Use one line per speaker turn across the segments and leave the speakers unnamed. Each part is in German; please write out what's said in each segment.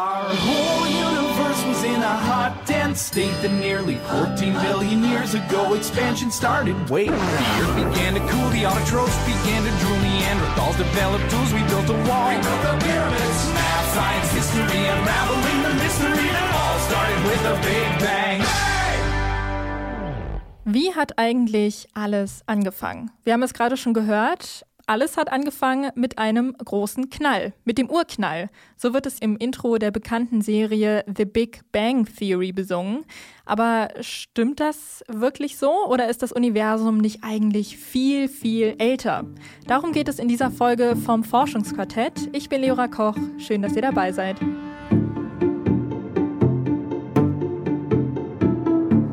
Our whole universe was in a hot, dense state that nearly 14 billion years ago expansion started. Wait, the earth began to cool, the autotrophs began to drool, Neanderthals developed tools, we built a wall. We built the pyramids, math, science, history, unraveling the mystery that all started with a big bang.
Wie hat eigentlich alles angefangen? Wir haben es gerade schon gehört. Alles hat angefangen mit einem großen Knall, mit dem Urknall. So wird es im Intro der bekannten Serie The Big Bang Theory besungen. Aber stimmt das wirklich so oder ist das Universum nicht eigentlich viel, viel älter? Darum geht es in dieser Folge vom Forschungsquartett. Ich bin Leora Koch. Schön, dass ihr dabei seid.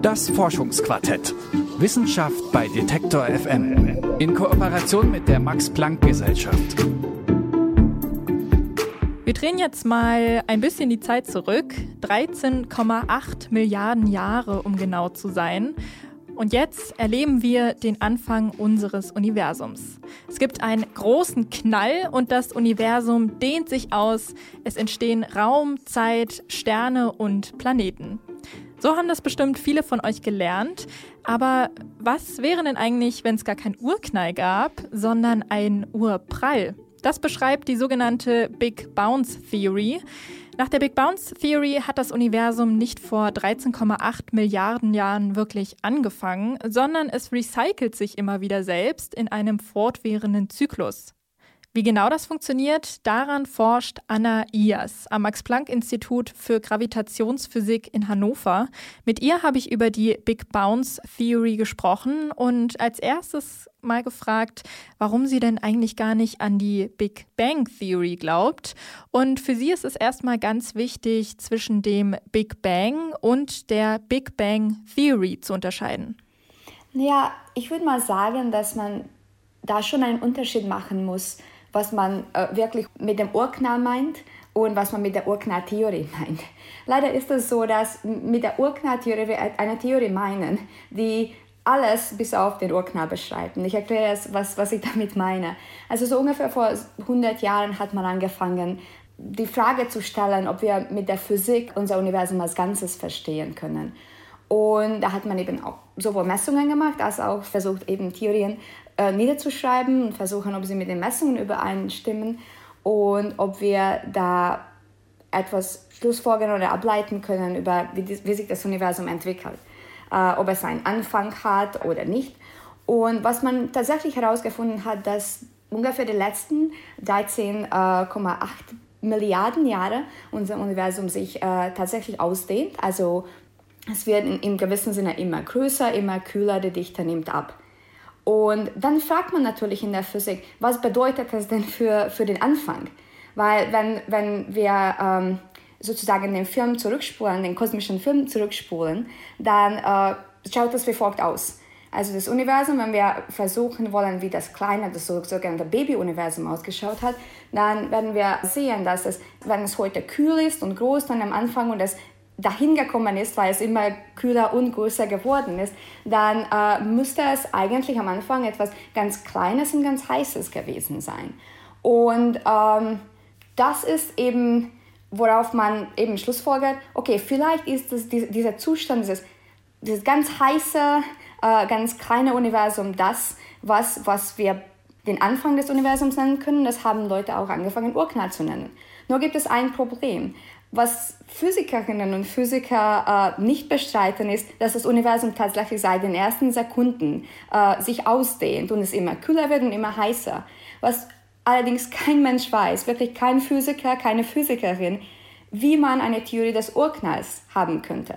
Das Forschungsquartett. Wissenschaft bei Detektor FM. In Kooperation mit der Max-Planck-Gesellschaft.
Wir drehen jetzt mal ein bisschen die Zeit zurück. 13,8 Milliarden Jahre, um genau zu sein. Und jetzt erleben wir den Anfang unseres Universums. Es gibt einen großen Knall und das Universum dehnt sich aus. Es entstehen Raum, Zeit, Sterne und Planeten. So haben das bestimmt viele von euch gelernt. Aber was wäre denn eigentlich, wenn es gar keinen Urknall gab, sondern ein Urprall? Das beschreibt die sogenannte Big Bounce Theory. Nach der Big Bounce Theory hat das Universum nicht vor 13,8 Milliarden Jahren wirklich angefangen, sondern es recycelt sich immer wieder selbst in einem fortwährenden Zyklus. Wie genau das funktioniert, daran forscht Anna Ias am Max-Planck-Institut für Gravitationsphysik in Hannover. Mit ihr habe ich über die Big Bounce Theory gesprochen und als erstes mal gefragt, warum sie denn eigentlich gar nicht an die Big Bang Theory glaubt. Und für sie ist es erstmal ganz wichtig, zwischen dem Big Bang und der Big Bang Theory zu unterscheiden.
Ja, ich würde mal sagen, dass man da schon einen Unterschied machen muss was man äh, wirklich mit dem Urknall meint und was man mit der Urknalltheorie meint. Leider ist es so, dass mit der Urknalltheorie wir eine Theorie meinen, die alles bis auf den Urknall beschreibt. Ich erkläre es, was, was ich damit meine. Also so ungefähr vor 100 Jahren hat man angefangen, die Frage zu stellen, ob wir mit der Physik unser Universum als Ganzes verstehen können. Und da hat man eben auch sowohl Messungen gemacht, als auch versucht, eben Theorien äh, niederzuschreiben und versuchen, ob sie mit den Messungen übereinstimmen und ob wir da etwas schlussfolgern oder ableiten können über, wie, wie sich das Universum entwickelt, äh, ob es einen Anfang hat oder nicht. Und was man tatsächlich herausgefunden hat, dass ungefähr die letzten 13,8 äh, Milliarden Jahre unser Universum sich äh, tatsächlich ausdehnt. Also es wird in, im gewissen Sinne immer größer, immer kühler, die Dichte nimmt ab. Und dann fragt man natürlich in der Physik, was bedeutet das denn für, für den Anfang? Weil wenn, wenn wir ähm, sozusagen den Film zurückspulen, den kosmischen Film zurückspulen, dann äh, schaut das wie folgt aus. Also das Universum, wenn wir versuchen wollen, wie das kleine, das sogenannte Baby-Universum ausgeschaut hat, dann werden wir sehen, dass es, wenn es heute kühl ist und groß, dann am Anfang und es dahin gekommen ist, weil es immer kühler und größer geworden ist, dann äh, müsste es eigentlich am Anfang etwas ganz Kleines und ganz Heißes gewesen sein. Und ähm, das ist eben, worauf man eben schlussfolgert, okay, vielleicht ist es dieser Zustand, dieses, dieses ganz heiße, äh, ganz kleine Universum das, was, was wir den Anfang des Universums nennen können. Das haben Leute auch angefangen, Urknall zu nennen. Nur gibt es ein Problem. Was Physikerinnen und Physiker äh, nicht bestreiten, ist, dass das Universum tatsächlich seit den ersten Sekunden äh, sich ausdehnt und es immer kühler wird und immer heißer. Was allerdings kein Mensch weiß, wirklich kein Physiker, keine Physikerin, wie man eine Theorie des Urknalls haben könnte.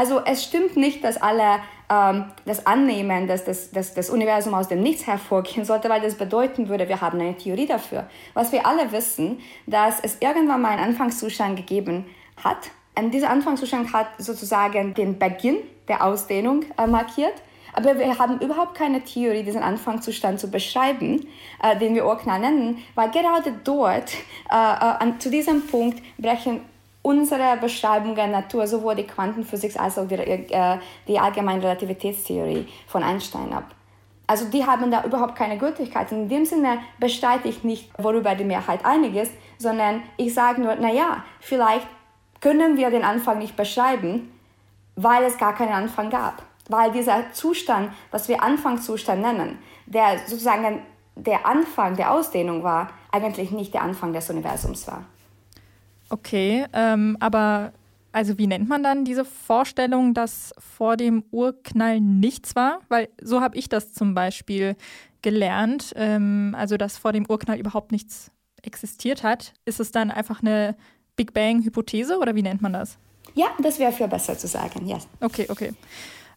Also es stimmt nicht, dass alle ähm, das annehmen, dass das, dass das Universum aus dem Nichts hervorgehen sollte, weil das bedeuten würde, wir haben eine Theorie dafür. Was wir alle wissen, dass es irgendwann mal einen Anfangszustand gegeben hat. Und dieser Anfangszustand hat sozusagen den Beginn der Ausdehnung äh, markiert. Aber wir haben überhaupt keine Theorie, diesen Anfangszustand zu beschreiben, äh, den wir Urknall nennen, weil gerade dort, äh, äh an, zu diesem Punkt, brechen unsere Beschreibung der Natur, sowohl die Quantenphysik als auch die, äh, die allgemeine Relativitätstheorie von Einstein ab. Also die haben da überhaupt keine Gültigkeit. In dem Sinne bestreite ich nicht, worüber die Mehrheit einig ist, sondern ich sage nur, naja, vielleicht können wir den Anfang nicht beschreiben, weil es gar keinen Anfang gab. Weil dieser Zustand, was wir Anfangszustand nennen, der sozusagen der Anfang der Ausdehnung war, eigentlich nicht der Anfang des Universums war.
Okay, ähm, aber also wie nennt man dann diese Vorstellung, dass vor dem Urknall nichts war? Weil so habe ich das zum Beispiel gelernt, ähm, also dass vor dem Urknall überhaupt nichts existiert hat. Ist es dann einfach eine Big Bang-Hypothese oder wie nennt man das?
Ja, das wäre für besser zu sagen, ja.
Okay, okay.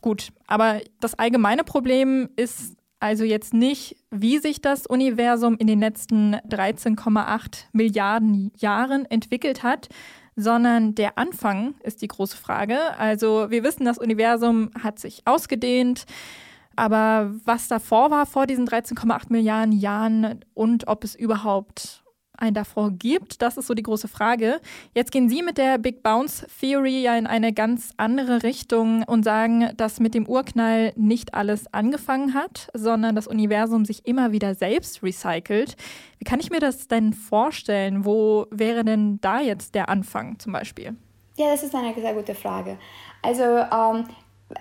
Gut, aber das allgemeine Problem ist also jetzt nicht, wie sich das Universum in den letzten 13,8 Milliarden Jahren entwickelt hat, sondern der Anfang ist die große Frage. Also wir wissen, das Universum hat sich ausgedehnt, aber was davor war, vor diesen 13,8 Milliarden Jahren und ob es überhaupt ein davor gibt? Das ist so die große Frage. Jetzt gehen Sie mit der Big Bounce Theory ja in eine ganz andere Richtung und sagen, dass mit dem Urknall nicht alles angefangen hat, sondern das Universum sich immer wieder selbst recycelt. Wie kann ich mir das denn vorstellen? Wo wäre denn da jetzt der Anfang zum Beispiel?
Ja, das ist eine sehr gute Frage. Also ähm,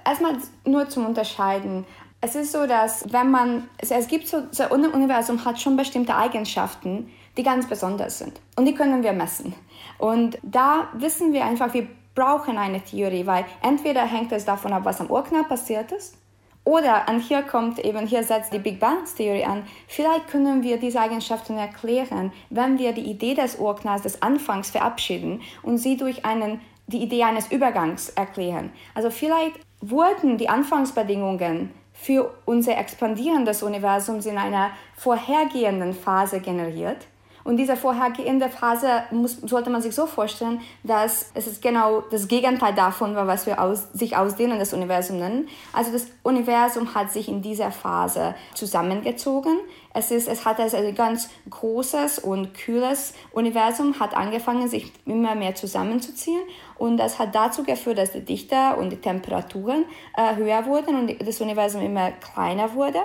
erstmal nur zum Unterscheiden. Es ist so, dass wenn man, es gibt so, das Universum hat schon bestimmte Eigenschaften, die ganz besonders sind. Und die können wir messen. Und da wissen wir einfach, wir brauchen eine Theorie, weil entweder hängt es davon ab, was am Urknall passiert ist, oder, und hier kommt eben, hier setzt die Big Bang Theory an, vielleicht können wir diese Eigenschaften erklären, wenn wir die Idee des Urknalls des Anfangs verabschieden und sie durch einen, die Idee eines Übergangs erklären. Also vielleicht wurden die Anfangsbedingungen für unser expandierendes Universum in einer vorhergehenden Phase generiert und diese vorhergehende Phase muss, sollte man sich so vorstellen, dass es ist genau das Gegenteil davon war, was wir aus, sich ausdehnen, das Universum nennen. Also das Universum hat sich in dieser Phase zusammengezogen. Es, ist, es hat also ein ganz großes und kühles Universum, hat angefangen, sich immer mehr zusammenzuziehen. Und das hat dazu geführt, dass die Dichte und die Temperaturen äh, höher wurden und das Universum immer kleiner wurde.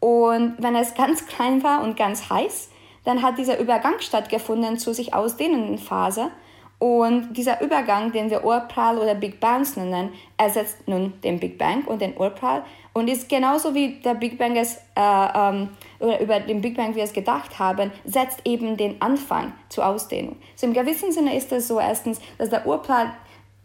Und wenn es ganz klein war und ganz heiß, dann hat dieser Übergang stattgefunden zu sich ausdehnenden Phase. Und dieser Übergang, den wir Urprall oder Big Bangs nennen, ersetzt nun den Big Bang und den Urprall und ist genauso wie der Big Bang es, äh, ähm, oder über den Big Bang wir es gedacht haben, setzt eben den Anfang zur Ausdehnung. So im gewissen Sinne ist es so erstens, dass der Urprall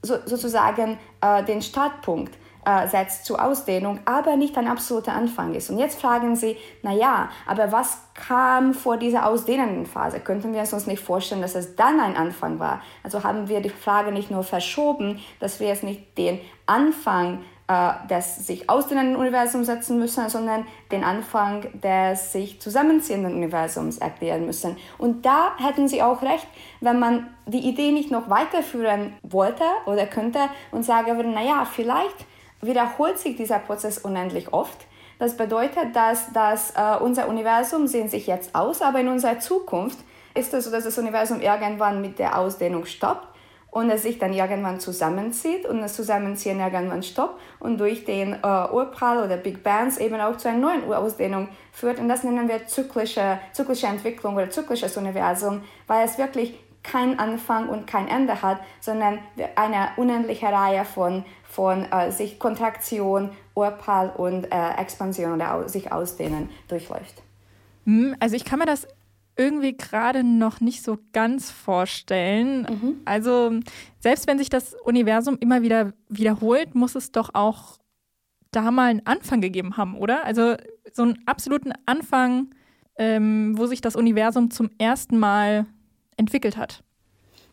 so, sozusagen äh, den Startpunkt äh, setzt zur Ausdehnung, aber nicht ein absoluter Anfang ist. Und jetzt fragen Sie, na ja, aber was kam vor dieser ausdehnenden Phase? Könnten wir uns nicht vorstellen, dass es dann ein Anfang war? Also haben wir die Frage nicht nur verschoben, dass wir jetzt nicht den Anfang äh, des sich ausdehnenden Universums setzen müssen, sondern den Anfang des sich zusammenziehenden Universums erklären müssen. Und da hätten Sie auch recht, wenn man die Idee nicht noch weiterführen wollte oder könnte und sagen würde, naja, vielleicht wiederholt sich dieser Prozess unendlich oft. Das bedeutet, dass, dass äh, unser Universum sehen sich jetzt aus, aber in unserer Zukunft ist es so, dass das Universum irgendwann mit der Ausdehnung stoppt und es sich dann irgendwann zusammenzieht und das Zusammenziehen irgendwann stoppt und durch den äh, Urprall oder Big Bangs eben auch zu einer neuen Urausdehnung führt. Und das nennen wir zyklische, zyklische Entwicklung oder zyklisches Universum, weil es wirklich kein Anfang und kein Ende hat, sondern eine unendliche Reihe von, von äh, sich Kontraktion, Urprall und äh, Expansion oder au sich Ausdehnen durchläuft.
Hm, also ich kann mir das irgendwie gerade noch nicht so ganz vorstellen. Mhm. Also selbst wenn sich das Universum immer wieder wiederholt, muss es doch auch da mal einen Anfang gegeben haben, oder? Also so einen absoluten Anfang, ähm, wo sich das Universum zum ersten Mal entwickelt hat.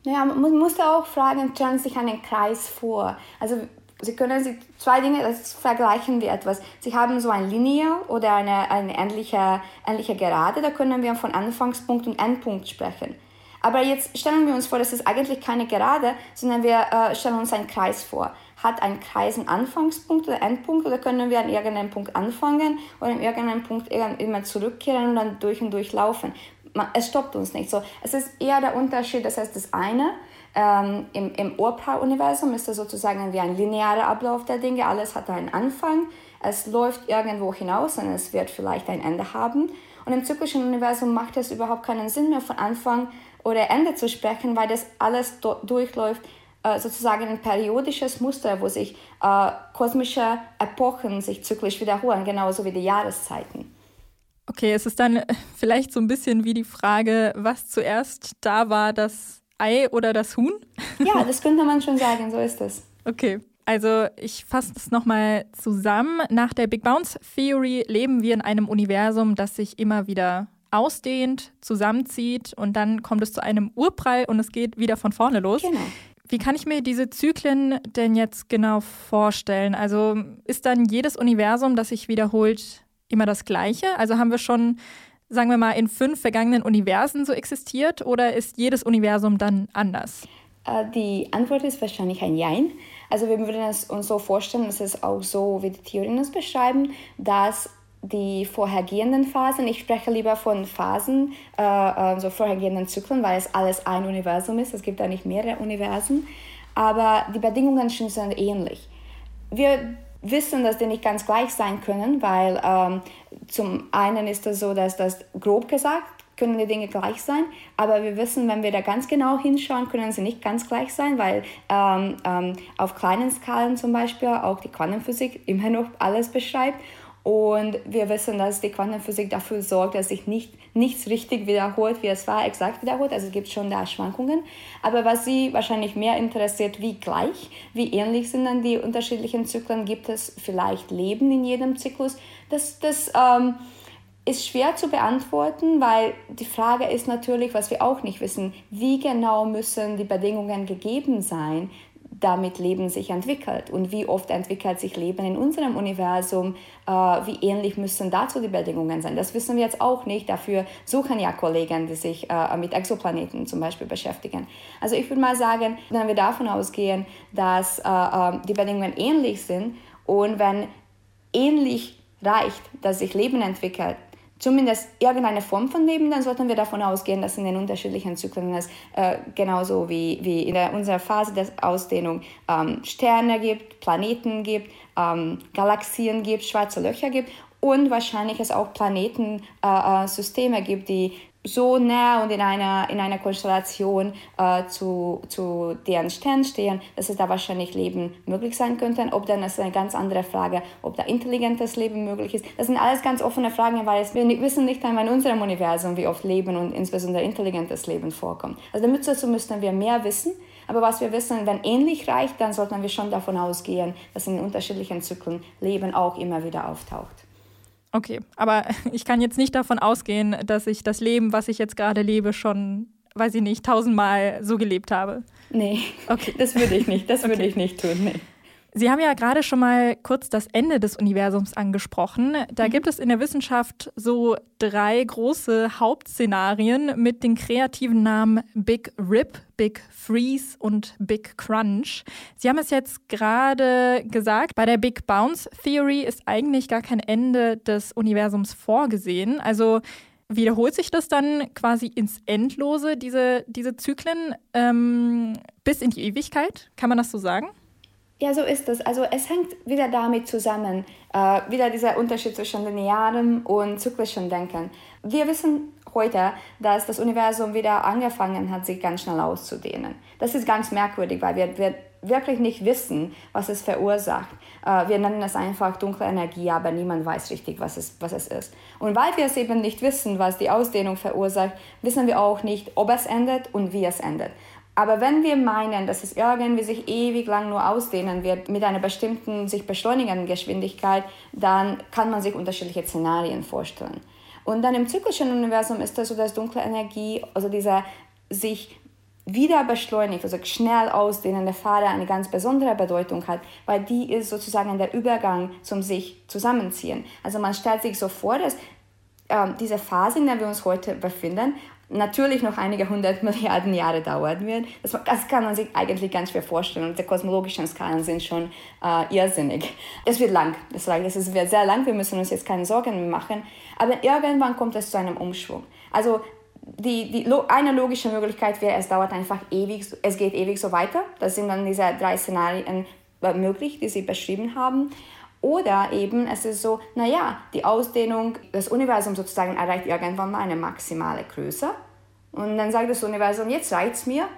Ja, man muss auch fragen, stellen Sie sich einen Kreis vor. Also Sie können sich zwei Dinge, das vergleichen wir etwas. Sie haben so eine Linie oder eine, eine ähnliche, ähnliche Gerade, da können wir von Anfangspunkt und Endpunkt sprechen. Aber jetzt stellen wir uns vor, das ist eigentlich keine Gerade, sondern wir äh, stellen uns einen Kreis vor. Hat ein Kreis einen Anfangspunkt oder Endpunkt oder können wir an irgendeinem Punkt anfangen oder an irgendeinem Punkt immer zurückkehren und dann durch und durch laufen? Es stoppt uns nicht so. Es ist eher der Unterschied, das heißt, das eine, ähm, im, im Urpaar-Universum ist das sozusagen wie ein linearer Ablauf der Dinge. Alles hat einen Anfang, es läuft irgendwo hinaus und es wird vielleicht ein Ende haben. Und im zyklischen Universum macht es überhaupt keinen Sinn mehr, von Anfang oder Ende zu sprechen, weil das alles durchläuft äh, sozusagen ein periodisches Muster, wo sich äh, kosmische Epochen sich zyklisch wiederholen, genauso wie die Jahreszeiten.
Okay, es ist dann vielleicht so ein bisschen wie die Frage, was zuerst da war, das Ei oder das Huhn?
Ja, das könnte man schon sagen, so ist es.
Okay. Also ich fasse es nochmal zusammen. Nach der Big Bounce Theory leben wir in einem Universum, das sich immer wieder ausdehnt, zusammenzieht und dann kommt es zu einem Urprall und es geht wieder von vorne los.
Genau.
Wie kann ich mir diese Zyklen denn jetzt genau vorstellen? Also ist dann jedes Universum, das sich wiederholt, immer das gleiche? Also haben wir schon, sagen wir mal, in fünf vergangenen Universen so existiert oder ist jedes Universum dann anders?
Äh, die Antwort ist wahrscheinlich ein Jein. Also wir würden es uns so vorstellen, dass es auch so, wie die Theorien es beschreiben, dass die vorhergehenden Phasen, ich spreche lieber von Phasen, äh, also vorhergehenden Zyklen, weil es alles ein Universum ist, es gibt da nicht mehrere Universen, aber die Bedingungen sind ähnlich. Wir wissen, dass die nicht ganz gleich sein können, weil ähm, zum einen ist es so, dass das grob gesagt können die Dinge gleich sein, aber wir wissen, wenn wir da ganz genau hinschauen, können sie nicht ganz gleich sein, weil ähm, ähm, auf kleinen Skalen zum Beispiel auch die Quantenphysik immer noch alles beschreibt und wir wissen, dass die Quantenphysik dafür sorgt, dass sich nicht, nichts richtig wiederholt, wie es war, exakt wiederholt. Also es gibt schon da Schwankungen. Aber was Sie wahrscheinlich mehr interessiert, wie gleich, wie ähnlich sind dann die unterschiedlichen Zyklen? Gibt es vielleicht Leben in jedem Zyklus? Das, das ähm, ist schwer zu beantworten, weil die Frage ist natürlich, was wir auch nicht wissen, wie genau müssen die Bedingungen gegeben sein, damit Leben sich entwickelt und wie oft entwickelt sich Leben in unserem Universum, äh, wie ähnlich müssen dazu die Bedingungen sein. Das wissen wir jetzt auch nicht. Dafür suchen ja Kollegen, die sich äh, mit Exoplaneten zum Beispiel beschäftigen. Also ich würde mal sagen, wenn wir davon ausgehen, dass äh, äh die Bedingungen ähnlich sind und wenn ähnlich reicht, dass sich Leben entwickelt, zumindest irgendeine Form von Leben, dann sollten wir davon ausgehen, dass in den unterschiedlichen Zyklen es äh, genauso wie, wie in der, unserer Phase der Ausdehnung ähm, Sterne gibt, Planeten gibt, ähm, Galaxien gibt, schwarze Löcher gibt und wahrscheinlich es auch Planetensysteme äh, gibt, die so nah und in einer, in einer Konstellation äh, zu, zu deren Stern stehen, dass es da wahrscheinlich Leben möglich sein könnte. Ob dann ist eine ganz andere Frage, ob da intelligentes Leben möglich ist. Das sind alles ganz offene Fragen, weil es, wir wissen nicht einmal in unserem Universum, wie oft Leben und insbesondere intelligentes Leben vorkommt. Also damit dazu müssten wir mehr wissen. Aber was wir wissen, wenn ähnlich reicht, dann sollten wir schon davon ausgehen, dass in unterschiedlichen Zyklen Leben auch immer wieder auftaucht.
Okay, aber ich kann jetzt nicht davon ausgehen, dass ich das Leben, was ich jetzt gerade lebe, schon, weiß ich nicht, tausendmal so gelebt habe.
Nee, okay. das würde ich nicht, das okay. würde ich nicht tun. Nee.
Sie haben ja gerade schon mal kurz das Ende des Universums angesprochen. Da mhm. gibt es in der Wissenschaft so drei große Hauptszenarien mit den kreativen Namen Big Rip, Big Freeze und Big Crunch. Sie haben es jetzt gerade gesagt, bei der Big Bounce Theory ist eigentlich gar kein Ende des Universums vorgesehen. Also wiederholt sich das dann quasi ins Endlose, diese, diese Zyklen, ähm, bis in die Ewigkeit? Kann man das so sagen?
Ja, so ist es. Also es hängt wieder damit zusammen, äh, wieder dieser Unterschied zwischen linearem und zyklischem Denken. Wir wissen heute, dass das Universum wieder angefangen hat, sich ganz schnell auszudehnen. Das ist ganz merkwürdig, weil wir, wir wirklich nicht wissen, was es verursacht. Äh, wir nennen es einfach dunkle Energie, aber niemand weiß richtig, was es, was es ist. Und weil wir es eben nicht wissen, was die Ausdehnung verursacht, wissen wir auch nicht, ob es endet und wie es endet. Aber wenn wir meinen, dass es irgendwie sich ewig lang nur ausdehnen wird mit einer bestimmten sich beschleunigenden Geschwindigkeit, dann kann man sich unterschiedliche Szenarien vorstellen. Und dann im zyklischen Universum ist das so, dass dunkle Energie, also dieser sich wieder beschleunigt, also schnell ausdehnende Phase eine ganz besondere Bedeutung hat, weil die ist sozusagen der Übergang zum sich zusammenziehen. Also man stellt sich so vor, dass äh, diese Phase, in der wir uns heute befinden, natürlich noch einige hundert Milliarden Jahre dauern wird. Das, das, kann man sich eigentlich ganz schwer vorstellen. Und die kosmologischen Skalen sind schon äh, irrsinnig. Es wird lang, das es ist sehr lang, wir müssen uns jetzt keine Sorgen machen. Aber irgendwann kommt es zu einem Umschwung. Also die, die, eine logische Möglichkeit wäre, es dauert einfach ewig, es geht ewig so weiter. Das sind dann diese drei Szenarien äh, möglich, die Sie beschrieben haben. Oder eben es ist so, naja, die Ausdehnung des Universums sozusagen erreicht irgendwann mal eine maximale Größe. Und dann sagt das Universum, jetzt reicht es mir,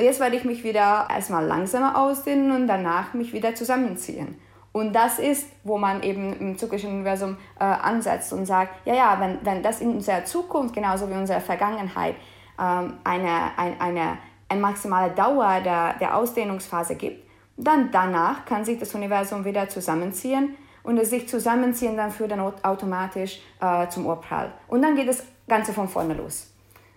Jetzt werde ich mich wieder erstmal langsamer ausdehnen und danach mich wieder zusammenziehen. Und das ist, wo man eben im zyklischen Universum äh, ansetzt und sagt, ja, ja, wenn, wenn das in unserer Zukunft genauso wie in unserer Vergangenheit ähm, eine, ein, eine, eine maximale Dauer der, der Ausdehnungsphase gibt, dann danach kann sich das Universum wieder zusammenziehen und das sich zusammenziehen dann führt dann automatisch äh, zum Urprall. Und dann geht das Ganze von vorne los.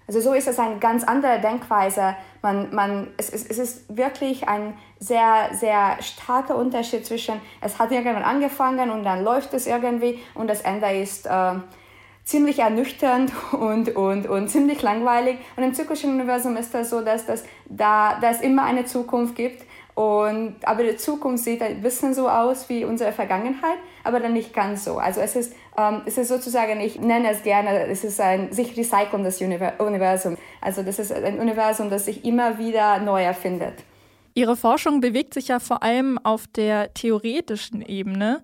Also so ist es eine ganz andere Denkweise. Man, man, es, es, es ist wirklich ein sehr, sehr starker Unterschied zwischen, es hat irgendwann angefangen und dann läuft es irgendwie und das Ende ist äh, ziemlich ernüchternd und, und, und ziemlich langweilig. Und im zyklischen Universum ist das so, dass, das, da, dass es immer eine Zukunft gibt und, aber die Zukunft sieht ein bisschen so aus wie unsere Vergangenheit, aber dann nicht ganz so. Also es ist, ähm, es ist sozusagen, ich nenne es gerne, es ist ein sich recycelndes Universum. Also das ist ein Universum, das sich immer wieder neu erfindet.
Ihre Forschung bewegt sich ja vor allem auf der theoretischen Ebene.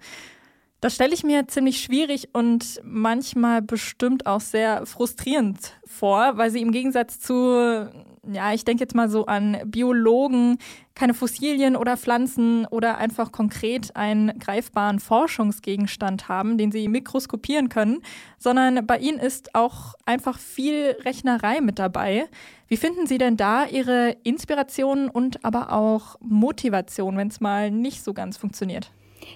Das stelle ich mir ziemlich schwierig und manchmal bestimmt auch sehr frustrierend vor, weil sie im Gegensatz zu, ja, ich denke jetzt mal so an Biologen, keine Fossilien oder Pflanzen oder einfach konkret einen greifbaren Forschungsgegenstand haben, den sie mikroskopieren können, sondern bei ihnen ist auch einfach viel Rechnerei mit dabei. Wie finden Sie denn da Ihre Inspiration und aber auch Motivation, wenn es mal nicht so ganz funktioniert?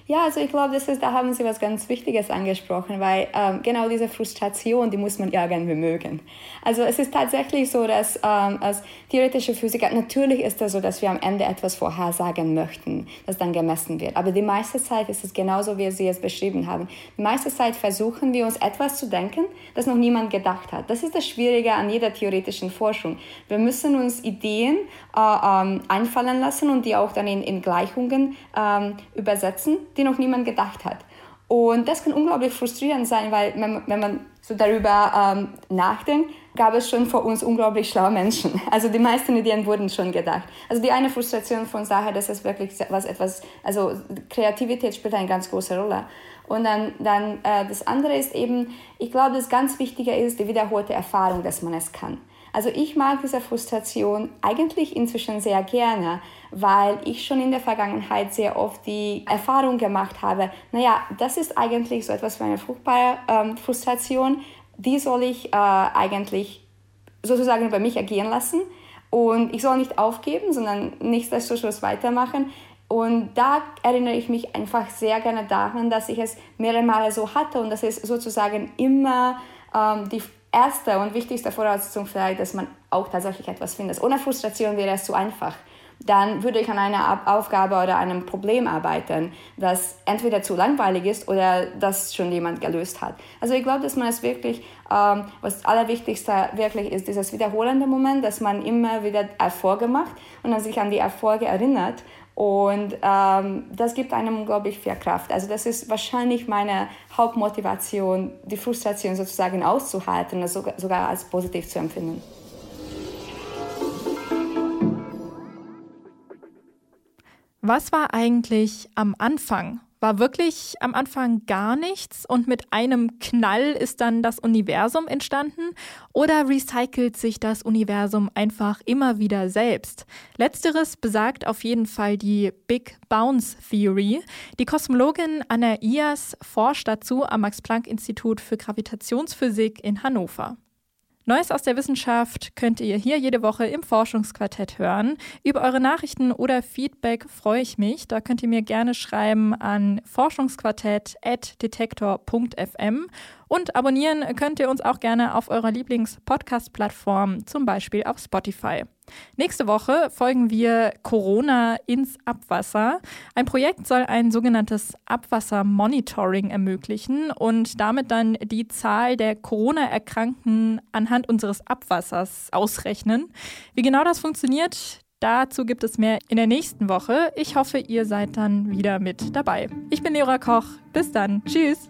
Ja, also ich glaube, das ist, da haben Sie was ganz Wichtiges angesprochen, weil ähm, genau diese Frustration, die muss man irgendwie mögen. Also es ist tatsächlich so, dass ähm, als theoretische Physiker, natürlich ist es so, dass wir am Ende etwas vorhersagen möchten, das dann gemessen wird. Aber die meiste Zeit ist es genauso, wie Sie es beschrieben haben. Die meiste Zeit versuchen wir uns etwas zu denken, das noch niemand gedacht hat. Das ist das Schwierige an jeder theoretischen Forschung. Wir müssen uns Ideen äh, ähm, einfallen lassen und die auch dann in, in Gleichungen ähm, die noch niemand gedacht hat. Und das kann unglaublich frustrierend sein, weil wenn, wenn man so darüber ähm, nachdenkt, gab es schon vor uns unglaublich schlaue Menschen. Also die meisten Ideen wurden schon gedacht. Also die eine Frustration von Sache, das ist wirklich was etwas, also Kreativität spielt eine ganz große Rolle. Und dann, dann äh, das andere ist eben, ich glaube, das ganz Wichtige ist die wiederholte Erfahrung, dass man es kann. Also ich mag diese Frustration eigentlich inzwischen sehr gerne, weil ich schon in der Vergangenheit sehr oft die Erfahrung gemacht habe, naja, das ist eigentlich so etwas wie eine fruchtbare ähm, Frustration, die soll ich äh, eigentlich sozusagen bei mich agieren lassen und ich soll nicht aufgeben, sondern nichtsdestotrotz weitermachen. Und da erinnere ich mich einfach sehr gerne daran, dass ich es mehrere Male so hatte und das ist sozusagen immer ähm, die erste und wichtigste Voraussetzung vielleicht, dass man auch tatsächlich etwas findet. Ohne Frustration wäre es zu einfach. Dann würde ich an einer Aufgabe oder einem Problem arbeiten, das entweder zu langweilig ist oder das schon jemand gelöst hat. Also ich glaube, dass man es wirklich, ähm, was Allerwichtigste wirklich ist, dieses wiederholende Moment, dass man immer wieder Erfolge macht und dann sich an die Erfolge erinnert und ähm, das gibt einem, glaube ich, viel Kraft. Also das ist wahrscheinlich meine Hauptmotivation, die Frustration sozusagen auszuhalten sogar, sogar als positiv zu empfinden.
Was war eigentlich am Anfang war wirklich am Anfang gar nichts und mit einem Knall ist dann das Universum entstanden oder recycelt sich das Universum einfach immer wieder selbst? Letzteres besagt auf jeden Fall die Big Bounce Theory. Die Kosmologin Anna Ias forscht dazu am Max-Planck-Institut für Gravitationsphysik in Hannover. Neues aus der Wissenschaft könnt ihr hier jede Woche im Forschungsquartett hören. Über eure Nachrichten oder Feedback freue ich mich. Da könnt ihr mir gerne schreiben an forschungsquartett.detektor.fm und abonnieren könnt ihr uns auch gerne auf eurer Lieblings-Podcast-Plattform, zum Beispiel auf Spotify. Nächste Woche folgen wir Corona ins Abwasser. Ein Projekt soll ein sogenanntes Abwassermonitoring ermöglichen und damit dann die Zahl der Corona-Erkrankten anhand unseres Abwassers ausrechnen. Wie genau das funktioniert, Dazu gibt es mehr in der nächsten Woche. Ich hoffe, ihr seid dann wieder mit dabei. Ich bin Leora Koch. Bis dann. Tschüss.